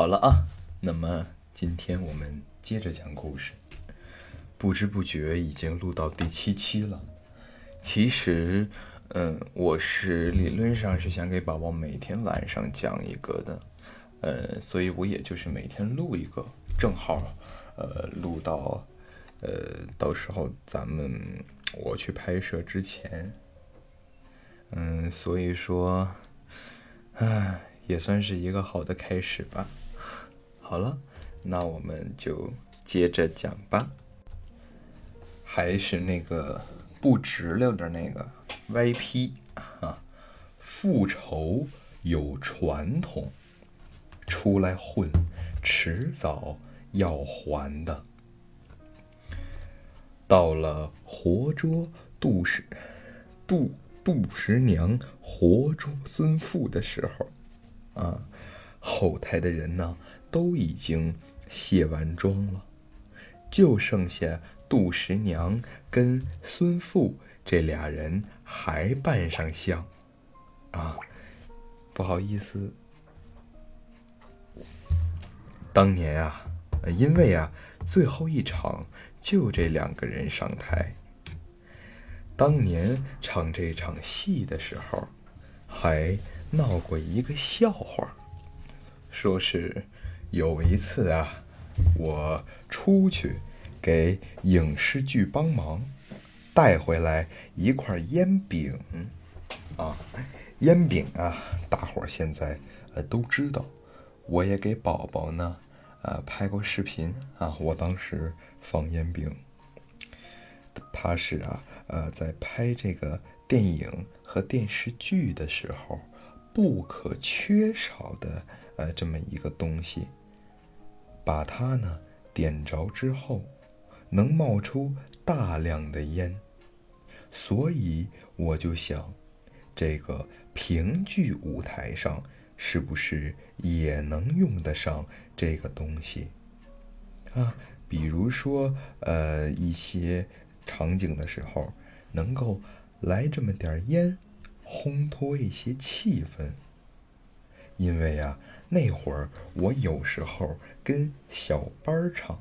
好了啊，那么今天我们接着讲故事。不知不觉已经录到第七期了。其实，嗯，我是理论上是想给宝宝每天晚上讲一个的，呃，所以我也就是每天录一个，正好，呃，录到，呃，到时候咱们我去拍摄之前，嗯，所以说，唉。也算是一个好的开始吧。好了，那我们就接着讲吧。还是那个不直溜的那个歪批啊！复仇有传统，出来混，迟早要还的。到了活捉杜十杜杜十娘活捉孙富的时候。啊，后台的人呢都已经卸完妆了，就剩下杜十娘跟孙富这俩人还扮上相。啊，不好意思，当年啊，因为啊最后一场就这两个人上台，当年唱这场戏的时候，还。闹过一个笑话，说是有一次啊，我出去给影视剧帮忙，带回来一块烟饼。啊，烟饼啊，大伙儿现在呃都知道，我也给宝宝呢呃拍过视频啊，我当时放烟饼，他是啊呃在拍这个电影和电视剧的时候。不可缺少的，呃，这么一个东西，把它呢点着之后，能冒出大量的烟，所以我就想，这个评剧舞台上是不是也能用得上这个东西？啊，比如说，呃，一些场景的时候，能够来这么点烟。烘托一些气氛，因为呀，那会儿我有时候跟小班唱，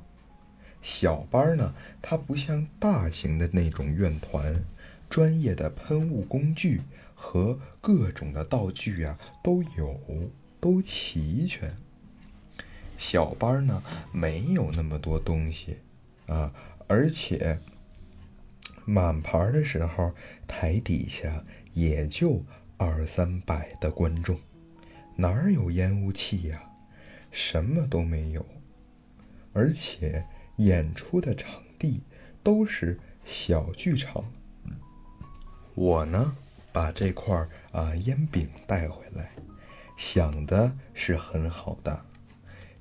小班呢，它不像大型的那种院团，专业的喷雾工具和各种的道具啊都有，都齐全。小班呢，没有那么多东西啊，而且满盘的时候，台底下。也就二三百的观众，哪儿有烟雾器呀？什么都没有，而且演出的场地都是小剧场。我呢，把这块啊烟饼带回来，想的是很好的。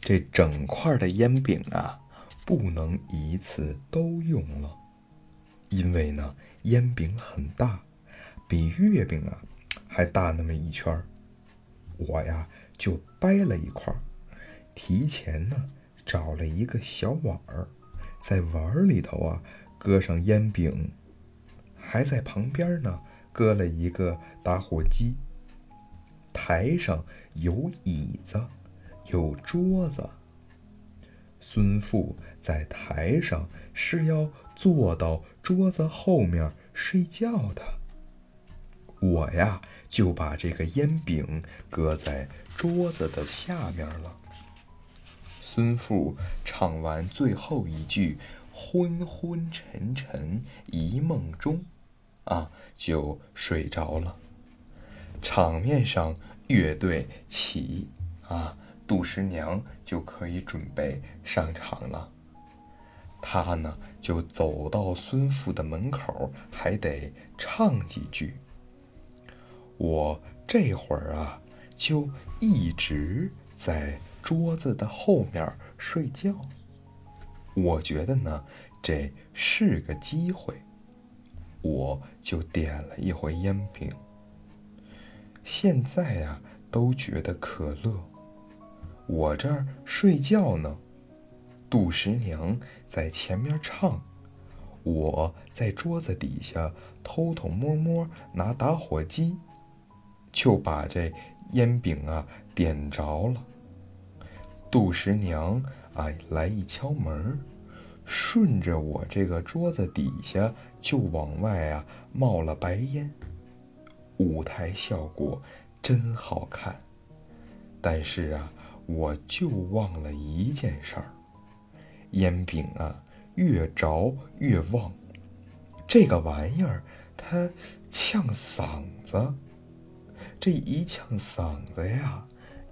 这整块的烟饼啊，不能一次都用了，因为呢，烟饼很大。比月饼啊还大那么一圈儿，我呀就掰了一块儿，提前呢找了一个小碗儿，在碗儿里头啊搁上烟饼，还在旁边呢搁了一个打火机。台上有椅子，有桌子。孙富在台上是要坐到桌子后面睡觉的。我呀，就把这个烟饼搁在桌子的下面了。孙富唱完最后一句“昏昏沉沉一梦中”，啊，就睡着了。场面上乐队起，啊，杜十娘就可以准备上场了。她呢，就走到孙富的门口，还得唱几句。我这会儿啊，就一直在桌子的后面睡觉。我觉得呢，这是个机会，我就点了一回烟饼。现在呀，都觉得可乐。我这儿睡觉呢，杜十娘在前面唱，我在桌子底下偷偷摸摸拿打火机。就把这烟饼啊点着了，杜十娘啊来一敲门，顺着我这个桌子底下就往外啊冒了白烟，舞台效果真好看。但是啊，我就忘了一件事儿，烟饼啊越着越旺，这个玩意儿它呛嗓子，这一呛嗓子呀，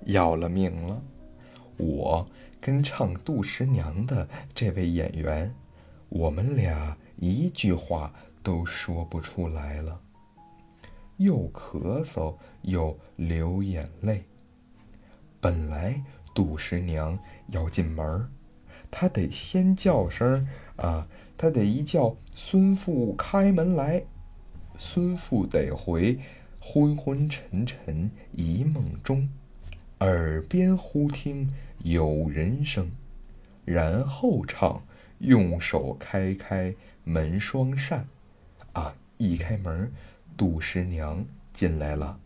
要了命了。我跟唱杜十娘的这位演员，我们俩一句话都说不出来了，又咳嗽又流眼泪。本来杜十娘要进门儿，她得先叫声啊，她得一叫孙父开门来，孙父得回昏昏沉沉一梦中，耳边忽听有人声，然后唱用手开开门双扇，啊，一开门，杜十娘进来了，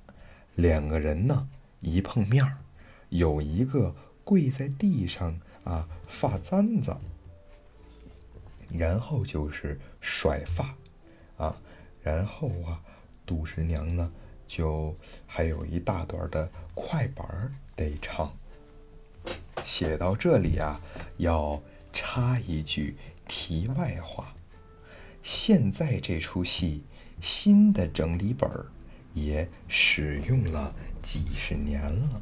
两个人呢一碰面儿。有一个跪在地上啊发簪子，然后就是甩发，啊，然后啊，杜十娘呢就还有一大段的快板得唱。写到这里啊，要插一句题外话：现在这出戏新的整理本也使用了几十年了。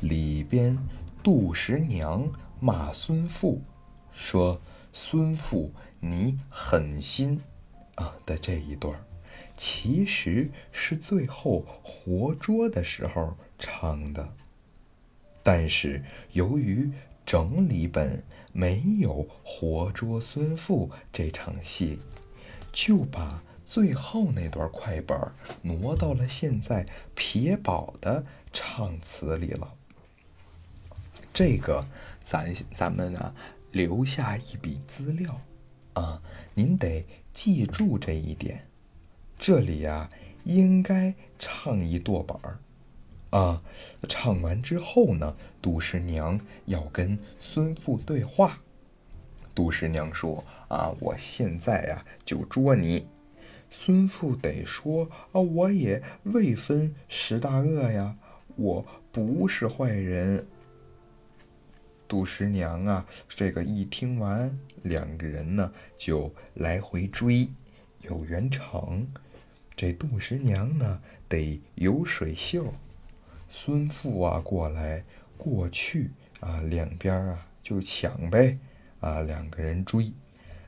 里边，杜十娘骂孙富，说：“孙富你狠心啊！”的这一段儿，其实是最后活捉的时候唱的。但是由于整理本没有活捉孙父这场戏，就把最后那段快板挪到了现在撇宝的唱词里了。这个，咱咱们啊留下一笔资料，啊，您得记住这一点。这里呀，应该唱一跺板儿，啊，唱完之后呢，杜十娘要跟孙父对话。杜十娘说：“啊，我现在呀就捉你。”孙父得说：“啊，我也未分十大恶呀，我不是坏人。”杜十娘啊，这个一听完，两个人呢就来回追，有圆场。这杜十娘呢得有水袖，孙父啊过来过去啊，两边啊就抢呗啊，两个人追，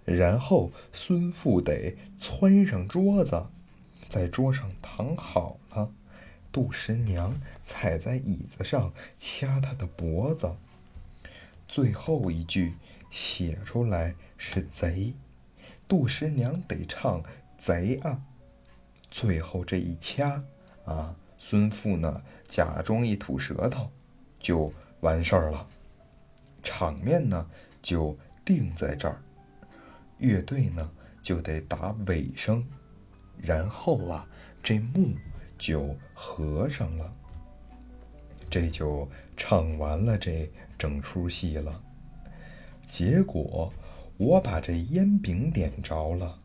然后孙父得窜上桌子，在桌上躺好了，杜十娘踩在椅子上掐他的脖子。最后一句写出来是贼，杜十娘得唱贼啊。最后这一掐啊，孙父呢假装一吐舌头，就完事儿了。场面呢就定在这儿，乐队呢就得打尾声，然后啊这幕就合上了，这就唱完了这。整出戏了，结果我把这烟饼点着了，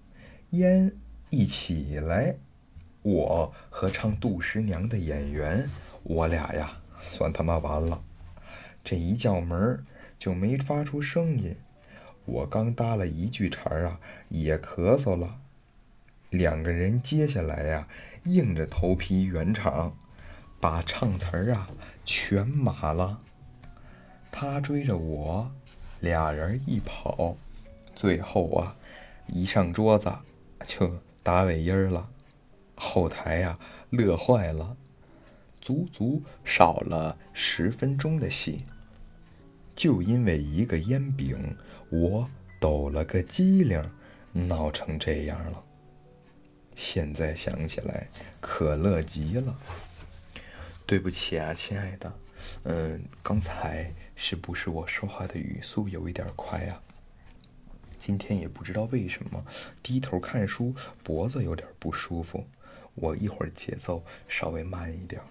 烟一起来，我和唱杜十娘的演员，我俩呀算他妈完了。这一叫门就没发出声音，我刚搭了一句茬啊，也咳嗽了。两个人接下来呀，硬着头皮圆场，把唱词儿啊全码了。他追着我，俩人一跑，最后啊，一上桌子就打尾音儿了。后台呀乐坏了，足足少了十分钟的戏，就因为一个烟饼，我抖了个机灵，闹成这样了。现在想起来可乐极了。对不起啊，亲爱的，嗯，刚才。是不是我说话的语速有一点快呀？今天也不知道为什么低头看书，脖子有点不舒服。我一会儿节奏稍微慢一点。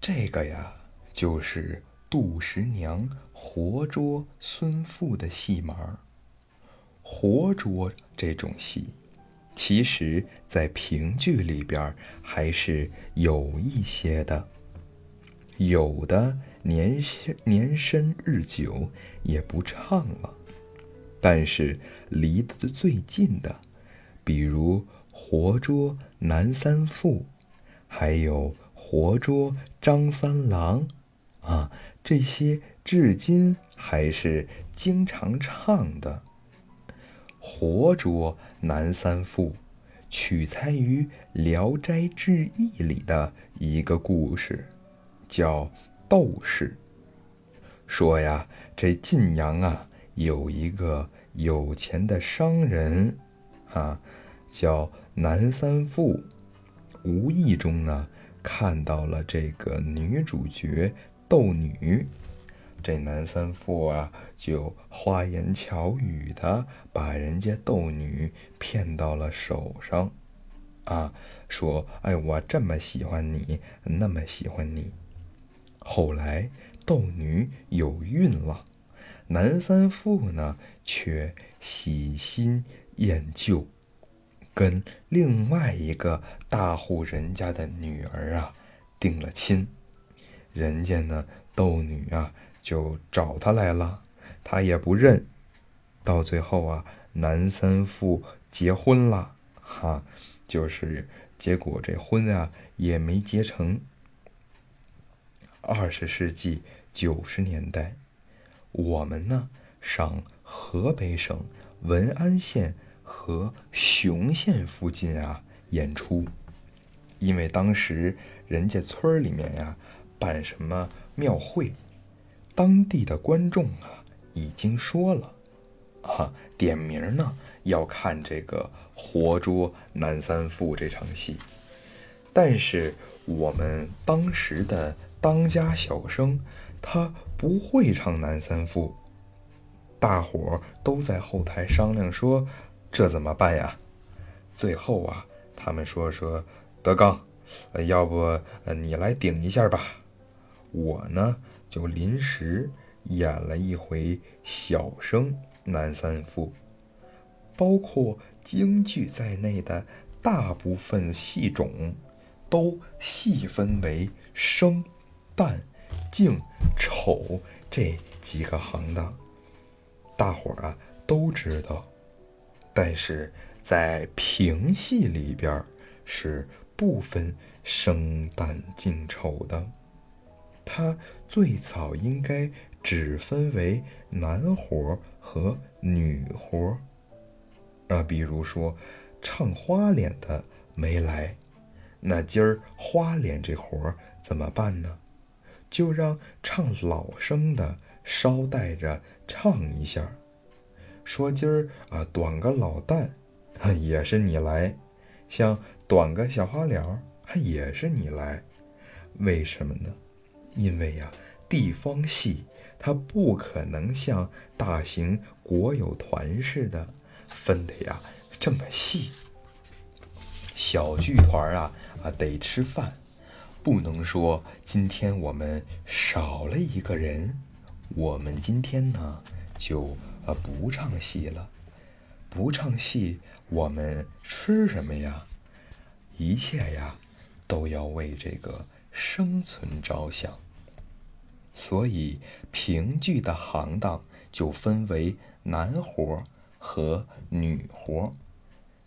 这个呀，就是杜十娘活捉孙富的戏码。活捉这种戏，其实在评剧里边还是有一些的，有的年年深日久也不唱了，但是离得最近的，比如活捉南三富，还有活捉张三郎，啊，这些至今还是经常唱的。活捉南三富，取材于《聊斋志异》里的一个故事，叫窦氏。说呀，这晋阳啊，有一个有钱的商人，啊，叫南三富，无意中呢，看到了这个女主角斗女。这南三富啊，就花言巧语的把人家斗女骗到了手上，啊，说：“哎，我这么喜欢你，那么喜欢你。”后来斗女有孕了，南三富呢却喜新厌旧，跟另外一个大户人家的女儿啊定了亲。人家呢，窦女啊。就找他来了，他也不认。到最后啊，南三妇结婚了，哈，就是结果这婚啊也没结成。二十世纪九十年代，我们呢上河北省文安县和雄县附近啊演出，因为当时人家村里面呀办什么庙会。当地的观众啊，已经说了，啊，点名呢要看这个活捉南三富这场戏。但是我们当时的当家小生他不会唱南三富，大伙儿都在后台商量说这怎么办呀？最后啊，他们说说德刚，要不你来顶一下吧，我呢。就临时演了一回小生南三父，包括京剧在内的大部分戏种，都细分为生、旦、净、丑这几个行当。大伙儿啊都知道，但是在评戏里边是不分生、旦、净、丑的。它最早应该只分为男活和女活啊，比如说唱花脸的没来，那今儿花脸这活怎么办呢？就让唱老生的捎带着唱一下，说今儿啊短个老旦，也是你来，像短个小花脸儿，也是你来，为什么呢？因为呀，地方戏它不可能像大型国有团似的分的呀这么细。小剧团啊啊得吃饭，不能说今天我们少了一个人，我们今天呢就呃不唱戏了。不唱戏，我们吃什么呀？一切呀都要为这个。生存着想，所以评剧的行当就分为男活和女活。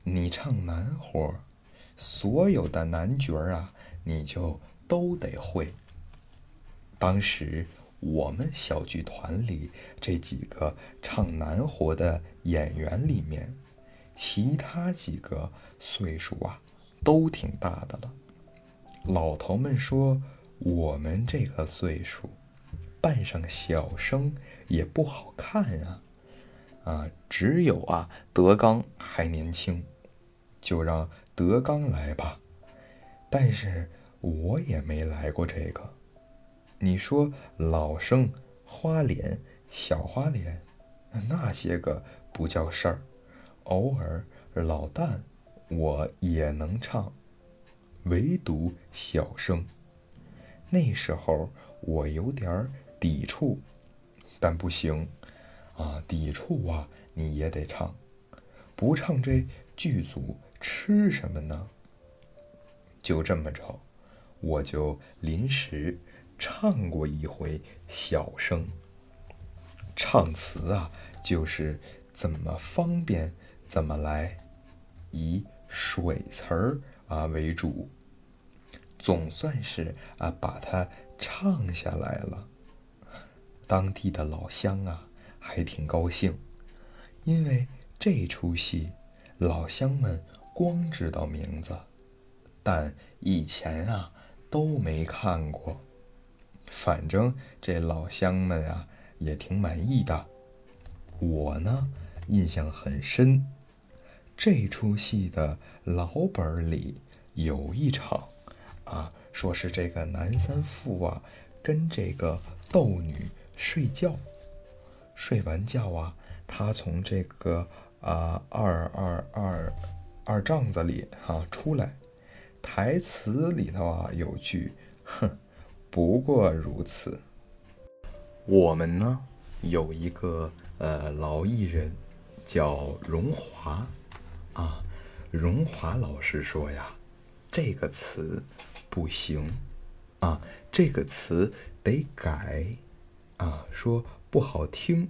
你唱男活，所有的男角儿啊，你就都得会。当时我们小剧团里这几个唱男活的演员里面，其他几个岁数啊，都挺大的了。老头们说：“我们这个岁数，扮上小生也不好看啊！啊，只有啊，德刚还年轻，就让德刚来吧。但是我也没来过这个。你说老生、花脸、小花脸，那些个不叫事儿。偶尔老旦，我也能唱。”唯独小生，那时候我有点儿抵触，但不行啊，抵触啊，你也得唱，不唱这剧组吃什么呢？就这么着，我就临时唱过一回小生。唱词啊，就是怎么方便怎么来，以水词儿啊为主。总算是啊把它唱下来了。当地的老乡啊还挺高兴，因为这出戏老乡们光知道名字。但以前啊都没看过，反正这老乡们啊也挺满意的。我呢印象很深，这出戏的老本里有一场啊，说是这个男三副啊跟这个斗女睡觉，睡完觉啊，他从这个啊二二二二帐子里哈出来。台词里头啊有句，哼，不过如此。我们呢有一个呃老艺人叫荣华啊，荣华老师说呀，这个词不行啊，这个词得改啊，说不好听，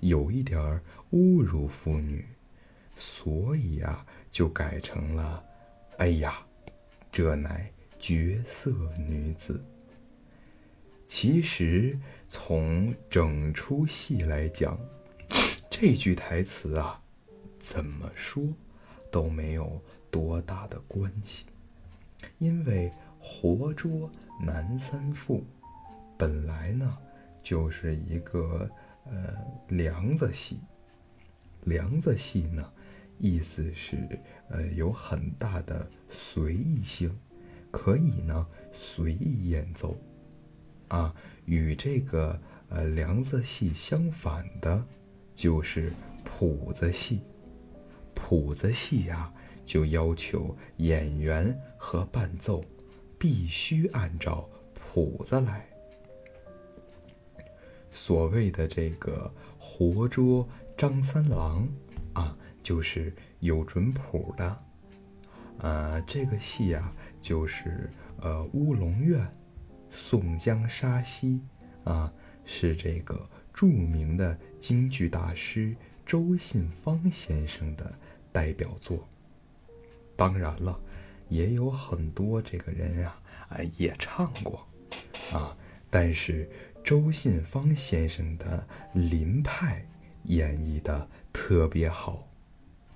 有一点儿侮辱妇女，所以啊就改成了，哎呀。这乃绝色女子。其实从整出戏来讲，这句台词啊，怎么说都没有多大的关系，因为活捉南三富本来呢就是一个呃梁子戏，梁子戏呢。意思是，呃，有很大的随意性，可以呢随意演奏，啊，与这个呃梁子戏相反的，就是谱子戏。谱子戏呀，就要求演员和伴奏必须按照谱子来。所谓的这个活捉张三郎，啊。就是有准谱的，呃，这个戏呀，就是呃乌龙院，宋江杀西，啊，是这个著名的京剧大师周信芳先生的代表作。当然了，也有很多这个人呀，啊，也唱过，啊，但是周信芳先生的林派演绎的特别好。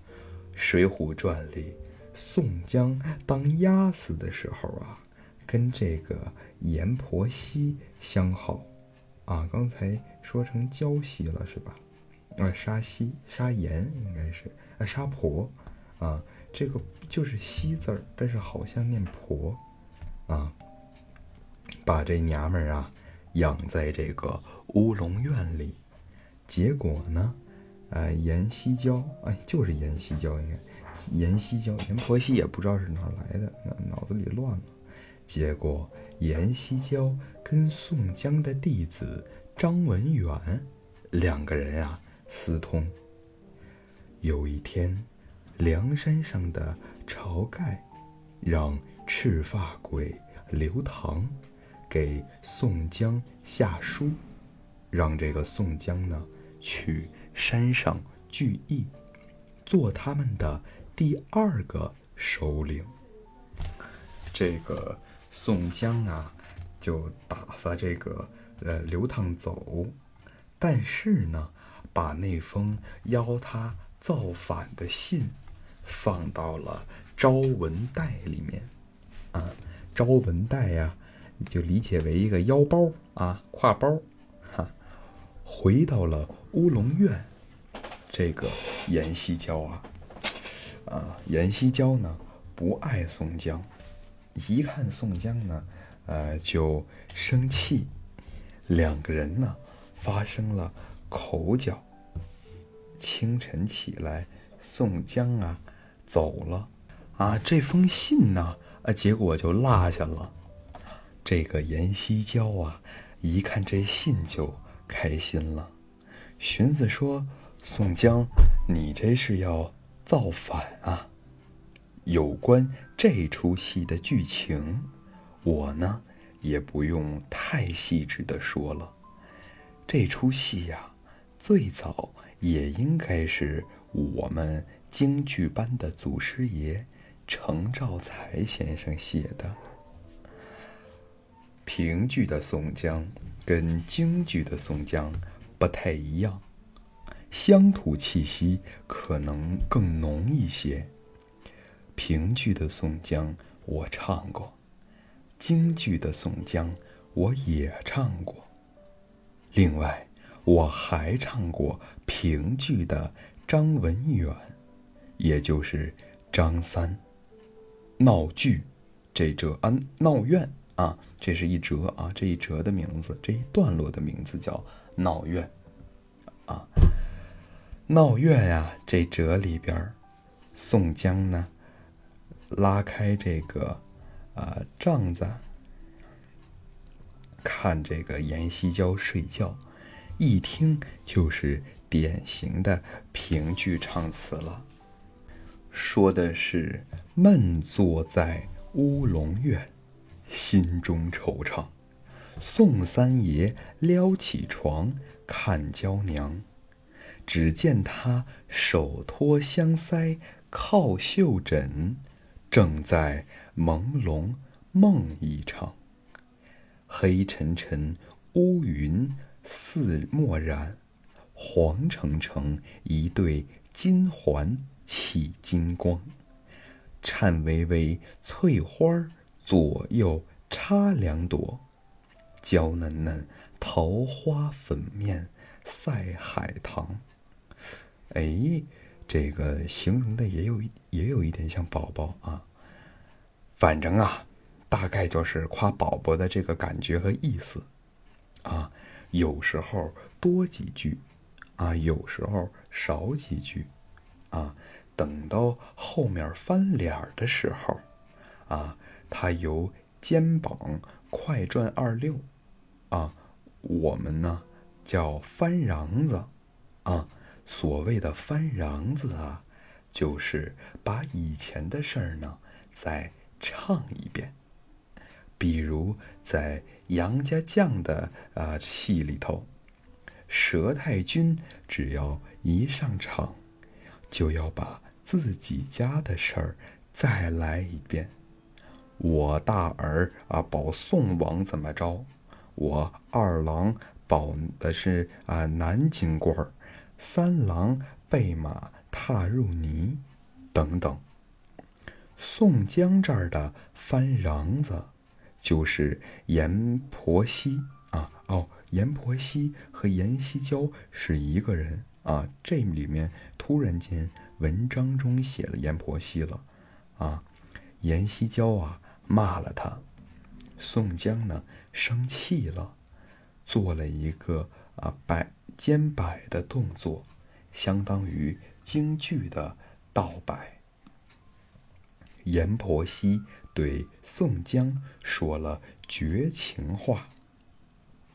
《水浒传》里，宋江当鸭子的时候啊，跟这个阎婆惜相好，啊，刚才说成娇妻了是吧？啊，杀西杀阎应该是啊，杀婆啊，这个就是西字儿，但是好像念婆啊，把这娘们儿啊养在这个乌龙院里，结果呢？呃，阎锡娇，哎，就是阎锡娇，应该阎锡娇，阎婆惜也不知道是哪来的，脑子里乱了。结果阎锡娇跟宋江的弟子张文远两个人啊私通。有一天，梁山上的晁盖让赤发鬼刘唐给宋江下书，让这个宋江呢去。山上聚义，做他们的第二个首领。这个宋江啊，就打发这个呃刘唐走，但是呢，把那封邀他造反的信放到了招文袋里面。啊，招文袋呀，你就理解为一个腰包啊，挎包。哈，回到了。乌龙院，这个阎锡娇啊，啊，阎锡娇呢不爱宋江，一看宋江呢，呃，就生气，两个人呢发生了口角。清晨起来，宋江啊走了，啊，这封信呢，啊，结果就落下了。这个阎锡娇啊，一看这信就开心了，寻思说：“宋江，你这是要造反啊？”有关这出戏的剧情，我呢也不用太细致的说了。这出戏呀，最早也应该是我们京剧班的祖师爷程兆才先生写的。评剧的宋江跟京剧的宋江不太一样，乡土气息可能更浓一些。评剧的宋江我唱过，京剧的宋江我也唱过。另外，我还唱过评剧的张文远，也就是张三。闹剧，这折啊闹院啊，这是一折啊，这一折的名字，这一段落的名字叫闹院啊。闹院呀，这折里边，宋江呢？拉开这个啊帐子，看这个阎锡娇睡觉，一听就是典型的评剧唱词了。说的是闷坐在乌龙院，心中惆怅。宋三爷撩起床看娇娘，只见他手托香腮靠绣枕。正在朦胧梦一场，黑沉沉乌云似墨染，黄澄澄一对金环起金光，颤巍巍翠花左右插两朵，娇嫩嫩桃花粉面赛海棠。哎。这个形容的也有也有一点像宝宝啊，反正啊，大概就是夸宝宝的这个感觉和意思啊，有时候多几句啊，有时候少几句啊，等到后面翻脸的时候啊，他由肩膀快转二六啊，我们呢叫翻瓤子啊。所谓的翻瓤子啊，就是把以前的事儿呢再唱一遍。比如在杨家将的啊戏里头，佘太君只要一上场，就要把自己家的事儿再来一遍。我大儿啊保宋王怎么着？我二郎保的是啊南京官儿。三郎被马踏入泥，等等。宋江这儿的翻瓤子，就是阎婆惜啊，哦，阎婆惜和阎锡娇是一个人啊。这里面突然间文章中写了阎婆惜了啊，阎锡娇啊骂了他，宋江呢生气了，做了一个啊摆。肩摆的动作，相当于京剧的倒摆。阎婆惜对宋江说了绝情话，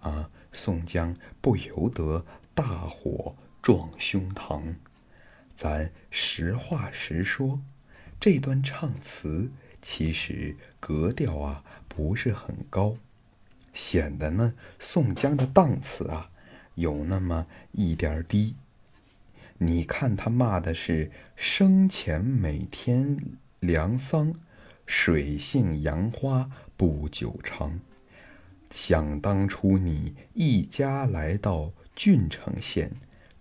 啊，宋江不由得大火撞胸膛。咱实话实说，这段唱词其实格调啊不是很高，显得呢宋江的档次啊。有那么一点低。你看他骂的是生前每天粮桑，水性杨花不久长。想当初你一家来到郡城县，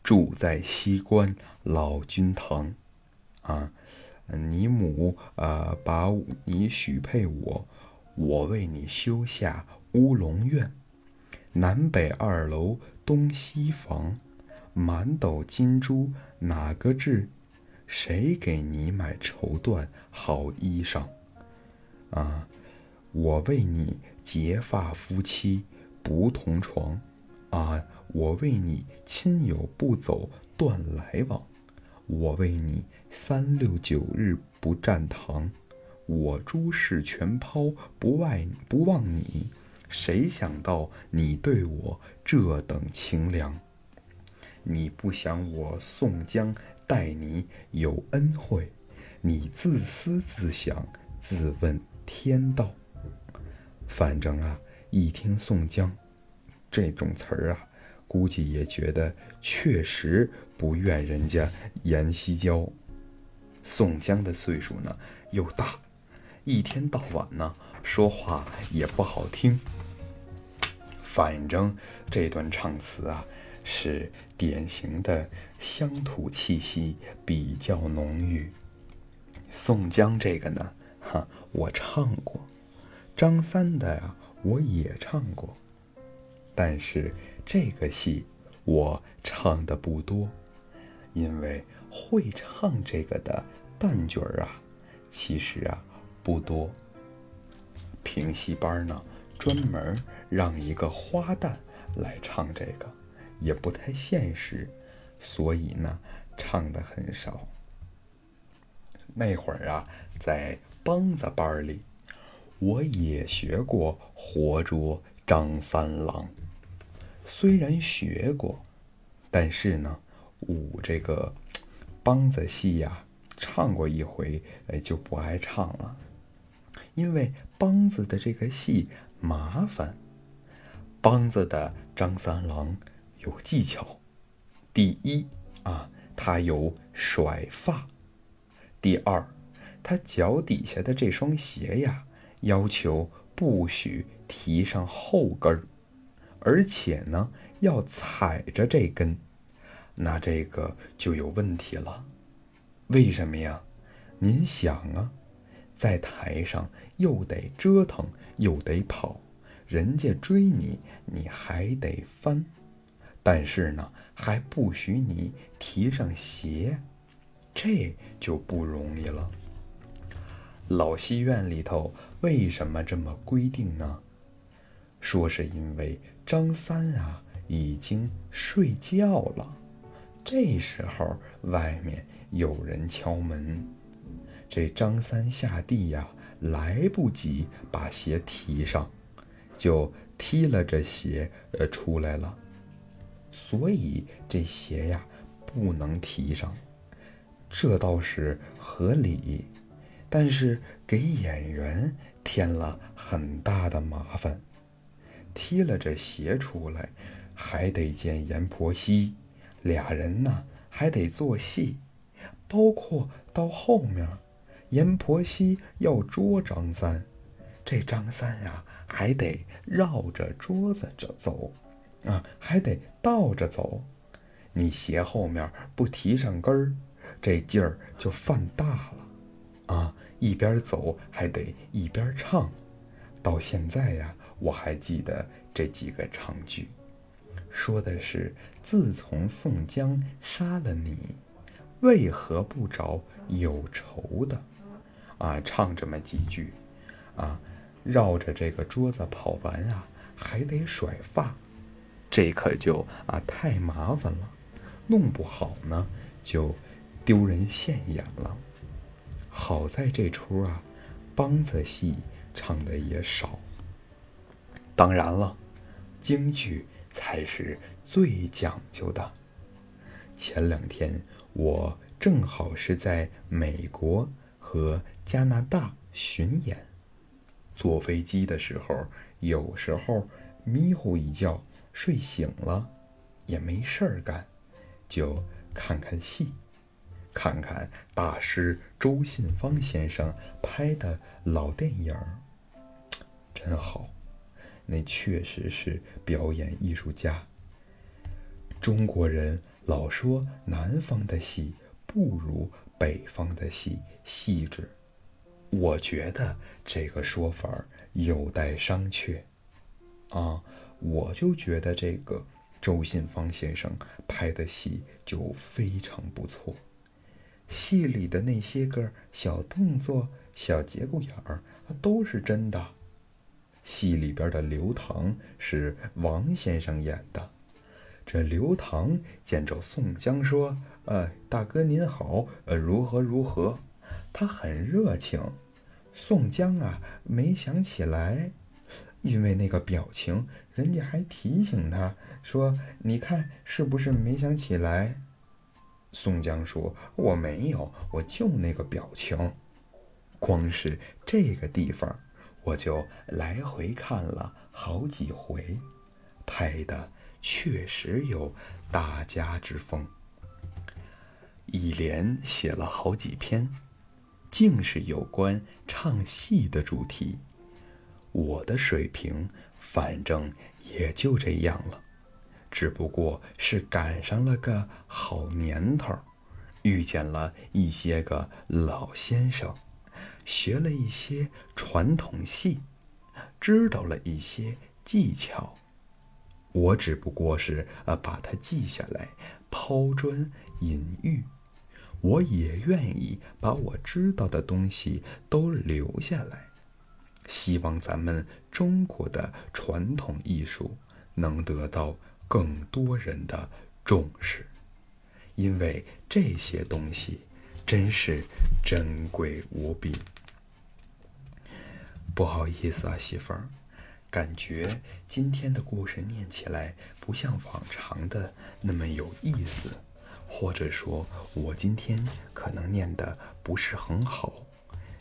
住在西关老君堂，啊，你母啊把你许配我，我为你修下乌龙院，南北二楼。东西房，满斗金珠哪个制？谁给你买绸缎好衣裳？啊，我为你结发夫妻不同床，啊，我为你亲友不走断来往，我为你三六九日不占堂，我诸事全抛不外不忘你，谁想到你对我这等情良？你不想我宋江待你有恩惠，你自私自想，自问天道。反正啊，一听宋江这种词儿啊，估计也觉得确实不怨人家阎锡交。宋江的岁数呢又大，一天到晚呢说话也不好听。反正这段唱词啊，是典型的乡土气息比较浓郁。宋江这个呢，哈，我唱过。张三的呀，我也唱过，但是这个戏我唱的不多，因为会唱这个的旦角儿啊，其实啊不多。评戏班呢，专门让一个花旦来唱这个，也不太现实，所以呢，唱的很少。那会儿啊，在梆子班里。我也学过活捉张三郎，虽然学过，但是呢，舞这个梆子戏呀，唱过一回，哎，就不爱唱了，因为梆子的这个戏麻烦。梆子的张三郎有技巧，第一啊，他有甩发；第二，他脚底下的这双鞋呀。要求不许提上后跟儿，而且呢要踩着这根，那这个就有问题了。为什么呀？您想啊，在台上又得折腾又得跑，人家追你你还得翻，但是呢还不许你提上鞋，这就不容易了。老戏院里头为什么这么规定呢？说是因为张三啊已经睡觉了，这时候外面有人敲门，这张三下地呀来不及把鞋提上，就踢了这鞋呃出来了，所以这鞋呀不能提上，这倒是合理。但是给演员添了很大的麻烦，踢了这鞋出来，还得见阎婆惜，俩人呢还得做戏，包括到后面，阎婆惜要捉张三，这张三呀还得绕着桌子着走，啊还得倒着走，你鞋后面不提上跟儿，这劲儿就犯大了。啊，一边走还得一边唱，到现在呀，我还记得这几个唱句，说的是：自从宋江杀了你，为何不找有仇的？啊，唱这么几句，啊，绕着这个桌子跑完啊，还得甩发，这可就啊太麻烦了，弄不好呢就丢人现眼了。好在这出啊，梆子戏唱的也少。当然了，京剧才是最讲究的。前两天我正好是在美国和加拿大巡演，坐飞机的时候，有时候迷糊一觉睡醒了，也没事儿干，就看看戏。看看大师周信芳先生拍的老电影儿，真好，那确实是表演艺术家。中国人老说南方的戏不如北方的戏细致，我觉得这个说法有待商榷。啊，我就觉得这个周信芳先生拍的戏就非常不错。戏里的那些个小动作、小节骨眼儿，都是真的。戏里边的刘唐是王先生演的。这刘唐见着宋江说：“呃，大哥您好，呃，如何如何？”他很热情。宋江啊，没想起来，因为那个表情，人家还提醒他说：“你看，是不是没想起来？”宋江说：“我没有，我就那个表情。光是这个地方，我就来回看了好几回，拍的确实有大家之风。一连写了好几篇，竟是有关唱戏的主题。我的水平，反正也就这样了。”只不过是赶上了个好年头，遇见了一些个老先生，学了一些传统戏，知道了一些技巧。我只不过是呃把它记下来，抛砖引玉。我也愿意把我知道的东西都留下来，希望咱们中国的传统艺术能得到。更多人的重视，因为这些东西真是珍贵无比。不好意思啊，媳妇儿，感觉今天的故事念起来不像往常的那么有意思，或者说，我今天可能念的不是很好，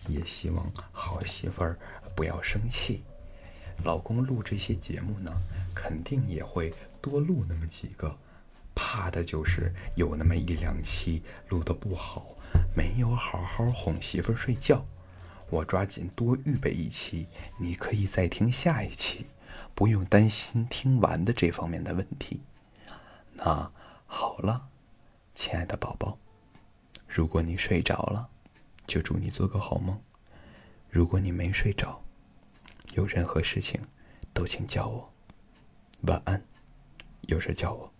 也希望好媳妇儿不要生气。老公录这些节目呢，肯定也会。多录那么几个，怕的就是有那么一两期录的不好，没有好好哄媳妇儿睡觉。我抓紧多预备一期，你可以再听下一期，不用担心听完的这方面的问题。那好了，亲爱的宝宝，如果你睡着了，就祝你做个好梦；如果你没睡着，有任何事情都请叫我。晚安。有事叫我。